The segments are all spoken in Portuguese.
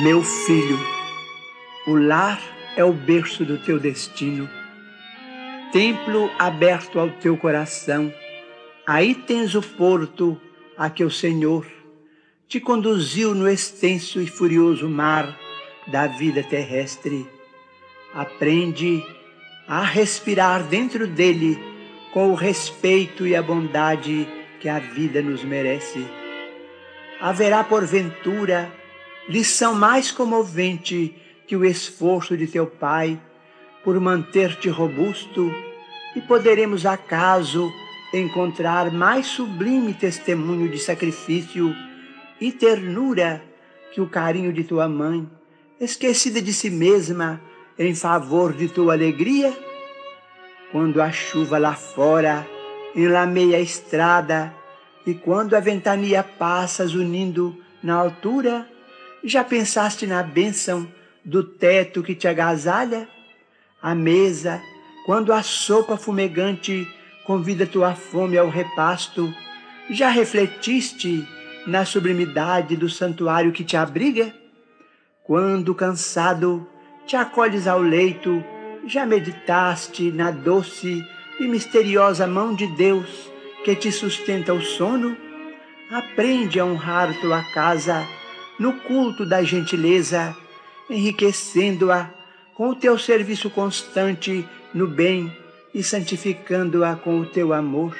Meu filho, o lar é o berço do teu destino, templo aberto ao teu coração. Aí tens o porto a que o Senhor te conduziu no extenso e furioso mar da vida terrestre. Aprende a respirar dentro dele com o respeito e a bondade que a vida nos merece. Haverá, porventura, lição mais comovente que o esforço de teu Pai por manter-te robusto, e poderemos acaso encontrar mais sublime testemunho de sacrifício e ternura que o carinho de tua mãe, esquecida de si mesma em favor de tua alegria? Quando a chuva lá fora enlameia a estrada e quando a ventania passa unindo na altura, já pensaste na bênção do teto que te agasalha? A mesa, quando a sopa fumegante convida tua fome ao repasto, já refletiste na sublimidade do santuário que te abriga? Quando cansado te acolhes ao leito, já meditaste na doce e misteriosa mão de Deus que te sustenta o sono? Aprende a honrar tua casa no culto da gentileza, enriquecendo-a com o teu serviço constante no bem e santificando-a com o teu amor.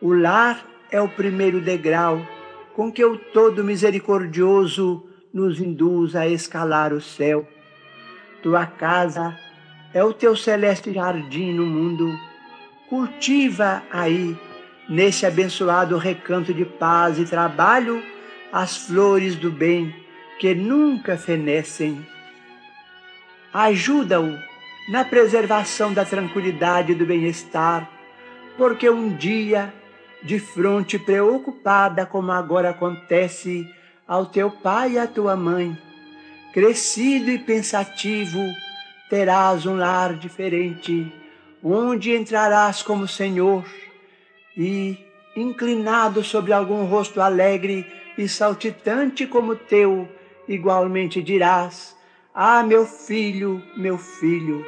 O lar é o primeiro degrau com que o Todo Misericordioso nos induz a escalar o céu. Tua casa é o teu celeste jardim no mundo. Cultiva aí, nesse abençoado recanto de paz e trabalho, as flores do bem que nunca fenecem. Ajuda-o na preservação da tranquilidade e do bem-estar, porque um dia, de fronte preocupada como agora acontece ao teu pai e à tua mãe, crescido e pensativo, terás um lar diferente, onde entrarás como Senhor e, inclinado sobre algum rosto alegre e saltitante como teu, igualmente dirás: Ah, meu filho, meu filho